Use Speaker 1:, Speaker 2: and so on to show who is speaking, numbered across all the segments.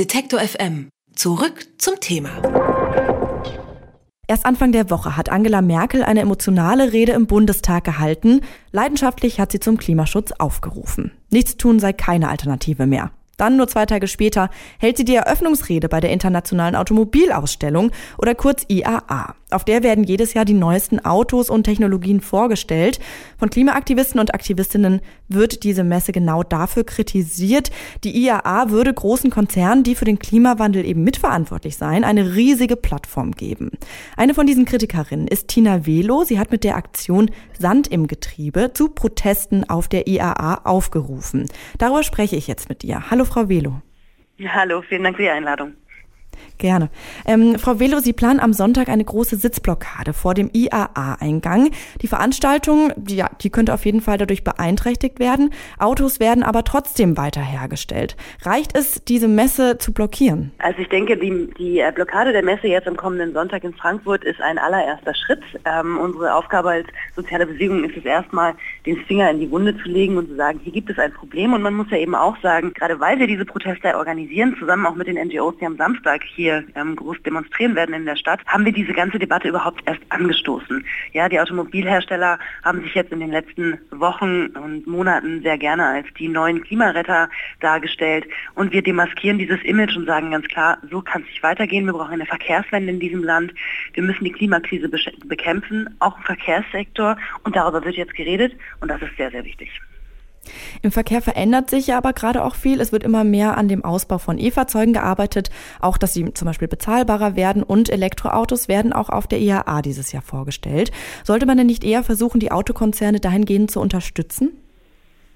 Speaker 1: Detektor FM. Zurück zum Thema.
Speaker 2: Erst Anfang der Woche hat Angela Merkel eine emotionale Rede im Bundestag gehalten. Leidenschaftlich hat sie zum Klimaschutz aufgerufen. Nichts tun sei keine Alternative mehr. Dann, nur zwei Tage später, hält sie die Eröffnungsrede bei der Internationalen Automobilausstellung oder kurz IAA. Auf der werden jedes Jahr die neuesten Autos und Technologien vorgestellt. Von Klimaaktivisten und Aktivistinnen wird diese Messe genau dafür kritisiert. Die IAA würde großen Konzernen, die für den Klimawandel eben mitverantwortlich seien, eine riesige Plattform geben. Eine von diesen Kritikerinnen ist Tina Velo. Sie hat mit der Aktion Sand im Getriebe zu Protesten auf der IAA aufgerufen. Darüber spreche ich jetzt mit ihr. Hallo Frau Velo.
Speaker 3: Hallo, vielen Dank für die Einladung.
Speaker 2: Gerne. Ähm, Frau Velo, Sie planen am Sonntag eine große Sitzblockade vor dem IAA-Eingang. Die Veranstaltung, die, ja, die könnte auf jeden Fall dadurch beeinträchtigt werden. Autos werden aber trotzdem weiter hergestellt. Reicht es, diese Messe zu blockieren?
Speaker 3: Also ich denke, die, die äh, Blockade der Messe jetzt am kommenden Sonntag in Frankfurt ist ein allererster Schritt. Ähm, unsere Aufgabe als soziale Bewegung ist es erstmal, den Finger in die Wunde zu legen und zu sagen, hier gibt es ein Problem. Und man muss ja eben auch sagen, gerade weil wir diese Proteste organisieren, zusammen auch mit den NGOs, die am Samstag hier hier ähm, groß demonstrieren werden in der Stadt, haben wir diese ganze Debatte überhaupt erst angestoßen. Ja, die Automobilhersteller haben sich jetzt in den letzten Wochen und Monaten sehr gerne als die neuen Klimaretter dargestellt und wir demaskieren dieses Image und sagen ganz klar, so kann es nicht weitergehen. Wir brauchen eine Verkehrswende in diesem Land. Wir müssen die Klimakrise bekämpfen, auch im Verkehrssektor und darüber wird jetzt geredet und das ist sehr, sehr wichtig.
Speaker 2: Im Verkehr verändert sich ja aber gerade auch viel. Es wird immer mehr an dem Ausbau von E-Fahrzeugen gearbeitet, auch dass sie zum Beispiel bezahlbarer werden und Elektroautos werden auch auf der IAA dieses Jahr vorgestellt. Sollte man denn nicht eher versuchen, die Autokonzerne dahingehend zu unterstützen?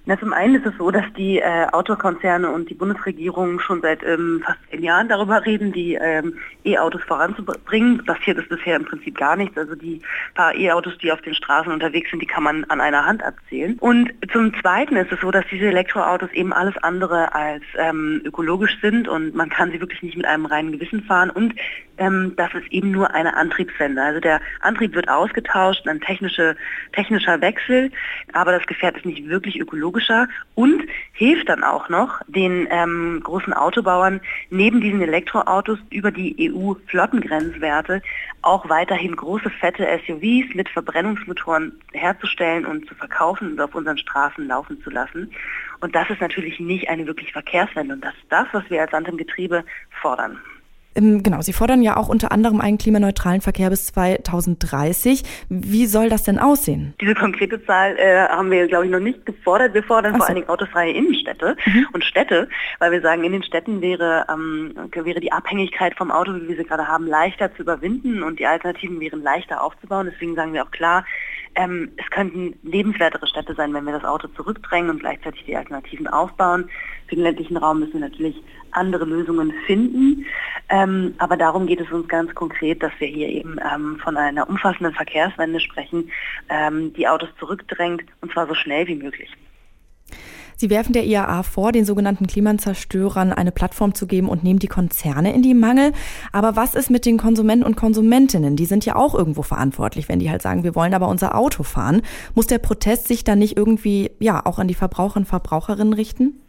Speaker 3: Na, zum einen ist es so, dass die äh, Autokonzerne und die Bundesregierung schon seit ähm, fast zehn Jahren darüber reden, die ähm, E-Autos voranzubringen. Passiert ist bisher im Prinzip gar nichts. Also die paar E-Autos, die auf den Straßen unterwegs sind, die kann man an einer Hand abzählen. Und zum Zweiten ist es so, dass diese Elektroautos eben alles andere als ähm, ökologisch sind und man kann sie wirklich nicht mit einem reinen Gewissen fahren. Und ähm, das ist eben nur eine Antriebswende. Also der Antrieb wird ausgetauscht, ein technische, technischer Wechsel, aber das Gefährt ist nicht wirklich ökologischer und hilft dann auch noch den ähm, großen Autobauern neben diesen Elektroautos über die EU-Flottengrenzwerte auch weiterhin große fette SUVs mit Verbrennungsmotoren herzustellen und zu verkaufen und auf unseren Straßen laufen zu lassen. Und das ist natürlich nicht eine wirklich Verkehrswende und das ist das, was wir als Land im Getriebe fordern.
Speaker 2: Ähm, genau, Sie fordern ja auch unter anderem einen klimaneutralen Verkehr bis 2030. Wie soll das denn aussehen?
Speaker 3: Diese konkrete Zahl äh, haben wir, glaube ich, noch nicht gefordert. Wir fordern so. vor allen Dingen autofreie Innenstädte mhm. und Städte, weil wir sagen, in den Städten wäre, ähm, wäre die Abhängigkeit vom Auto, wie wir sie gerade haben, leichter zu überwinden und die Alternativen wären leichter aufzubauen. Deswegen sagen wir auch klar, ähm, es könnten lebenswertere Städte sein, wenn wir das Auto zurückdrängen und gleichzeitig die Alternativen aufbauen. Für den ländlichen Raum müssen wir natürlich andere Lösungen finden. Ähm, aber darum geht es uns ganz konkret, dass wir hier eben ähm, von einer umfassenden Verkehrswende sprechen, ähm, die Autos zurückdrängt und zwar so schnell wie möglich.
Speaker 2: Sie werfen der IAA vor, den sogenannten Klimazerstörern eine Plattform zu geben und nehmen die Konzerne in die Mangel. Aber was ist mit den Konsumenten und Konsumentinnen? Die sind ja auch irgendwo verantwortlich, wenn die halt sagen, wir wollen aber unser Auto fahren. Muss der Protest sich dann nicht irgendwie, ja, auch an die Verbraucher und Verbraucherinnen richten?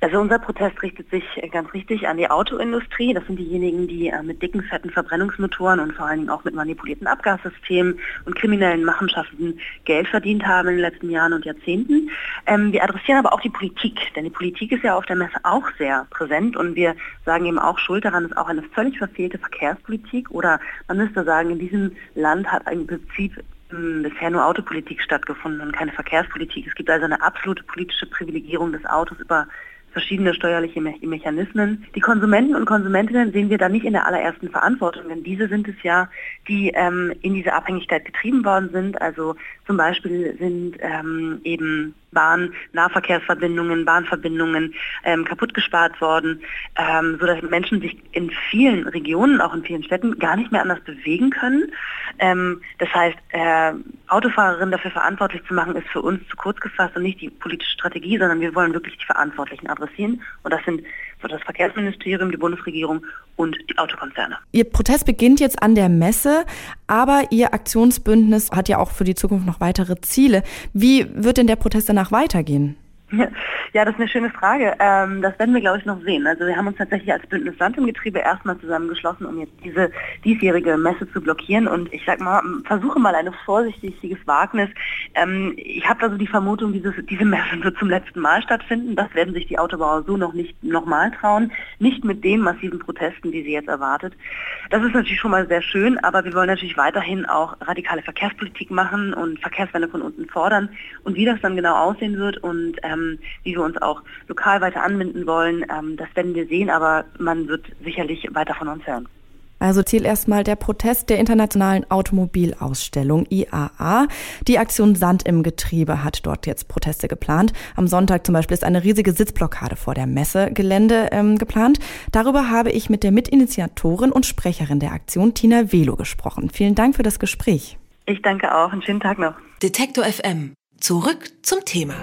Speaker 3: Also unser Protest richtet sich ganz richtig an die Autoindustrie. Das sind diejenigen, die äh, mit dicken, fetten Verbrennungsmotoren und vor allen Dingen auch mit manipulierten Abgassystemen und kriminellen Machenschaften Geld verdient haben in den letzten Jahren und Jahrzehnten. Ähm, wir adressieren aber auch die Politik, denn die Politik ist ja auf der Messe auch sehr präsent und wir sagen eben auch, Schuld daran ist auch eine völlig verfehlte Verkehrspolitik oder man müsste sagen, in diesem Land hat im Prinzip hm, bisher nur Autopolitik stattgefunden und keine Verkehrspolitik. Es gibt also eine absolute politische Privilegierung des Autos über verschiedene steuerliche Me Mechanismen. Die Konsumenten und Konsumentinnen sehen wir da nicht in der allerersten Verantwortung, denn diese sind es ja, die ähm, in diese Abhängigkeit getrieben worden sind. Also zum Beispiel sind ähm, eben Bahn, Nahverkehrsverbindungen, Bahnverbindungen ähm, kaputt gespart worden, ähm, sodass Menschen sich in vielen Regionen, auch in vielen Städten, gar nicht mehr anders bewegen können. Ähm, das heißt, äh, Autofahrerinnen dafür verantwortlich zu machen, ist für uns zu kurz gefasst und nicht die politische Strategie, sondern wir wollen wirklich die Verantwortlichen adressieren. Und das sind das Verkehrsministerium, die Bundesregierung und die Autokonzerne.
Speaker 2: Ihr Protest beginnt jetzt an der Messe, aber Ihr Aktionsbündnis hat ja auch für die Zukunft noch weitere Ziele. Wie wird denn der Protest danach weitergehen?
Speaker 3: Ja, das ist eine schöne Frage. Ähm, das werden wir, glaube ich, noch sehen. Also wir haben uns tatsächlich als Bündnis Land im Getriebe erstmal zusammengeschlossen, um jetzt diese diesjährige Messe zu blockieren. Und ich sag mal, versuche mal ein vorsichtiges Wagnis. Ähm, ich habe also die Vermutung, dieses, diese Messe wird zum letzten Mal stattfinden. Das werden sich die Autobauer so noch nicht nochmal trauen. Nicht mit den massiven Protesten, die sie jetzt erwartet. Das ist natürlich schon mal sehr schön, aber wir wollen natürlich weiterhin auch radikale Verkehrspolitik machen und Verkehrswende von unten fordern. Und wie das dann genau aussehen wird und ähm, wie wir uns auch lokal weiter anbinden wollen, ähm, das werden wir sehen, aber man wird sicherlich weiter von uns hören.
Speaker 2: Also Ziel erstmal der Protest der Internationalen Automobilausstellung IAA. Die Aktion Sand im Getriebe hat dort jetzt Proteste geplant. Am Sonntag zum Beispiel ist eine riesige Sitzblockade vor der Messegelände ähm, geplant. Darüber habe ich mit der Mitinitiatorin und Sprecherin der Aktion Tina Velo gesprochen. Vielen Dank für das Gespräch.
Speaker 3: Ich danke auch. Einen schönen Tag noch.
Speaker 1: Detektor FM. Zurück zum Thema.